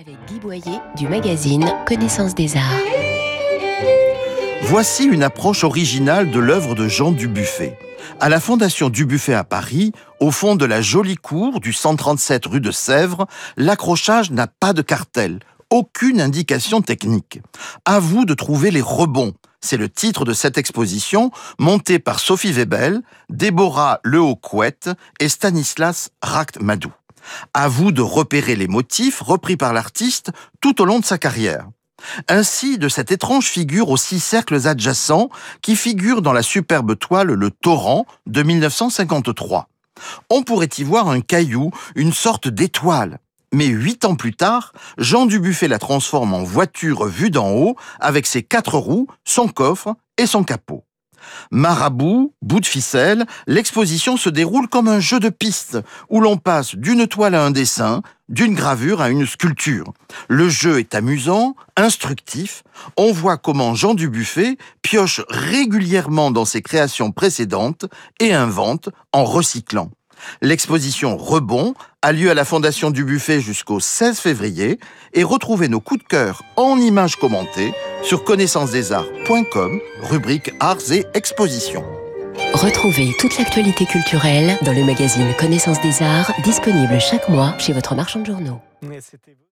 avec Guy Boyer du magazine Connaissance des Arts. Voici une approche originale de l'œuvre de Jean Dubuffet. À la Fondation Dubuffet à Paris, au fond de la jolie cour du 137 rue de Sèvres, l'accrochage n'a pas de cartel, aucune indication technique. À vous de trouver les rebonds. C'est le titre de cette exposition, montée par Sophie Webel, Déborah Lehaucouette et Stanislas Racht-Madou. À vous de repérer les motifs repris par l'artiste tout au long de sa carrière. Ainsi de cette étrange figure aux six cercles adjacents qui figure dans la superbe toile Le Torrent de 1953. On pourrait y voir un caillou, une sorte d'étoile. Mais huit ans plus tard, Jean Dubuffet la transforme en voiture vue d'en haut avec ses quatre roues, son coffre et son capot. Marabout, bout de ficelle, l'exposition se déroule comme un jeu de pistes, où l'on passe d'une toile à un dessin, d'une gravure à une sculpture. Le jeu est amusant, instructif, on voit comment Jean Dubuffet pioche régulièrement dans ses créations précédentes et invente en recyclant. L'exposition Rebond a lieu à la Fondation Dubuffet jusqu'au 16 février et retrouvez nos coups de cœur en images commentées sur connaissancesdesarts.com, rubrique Arts et Expositions. Retrouvez toute l'actualité culturelle dans le magazine Connaissance des Arts, disponible chaque mois chez votre marchand de journaux.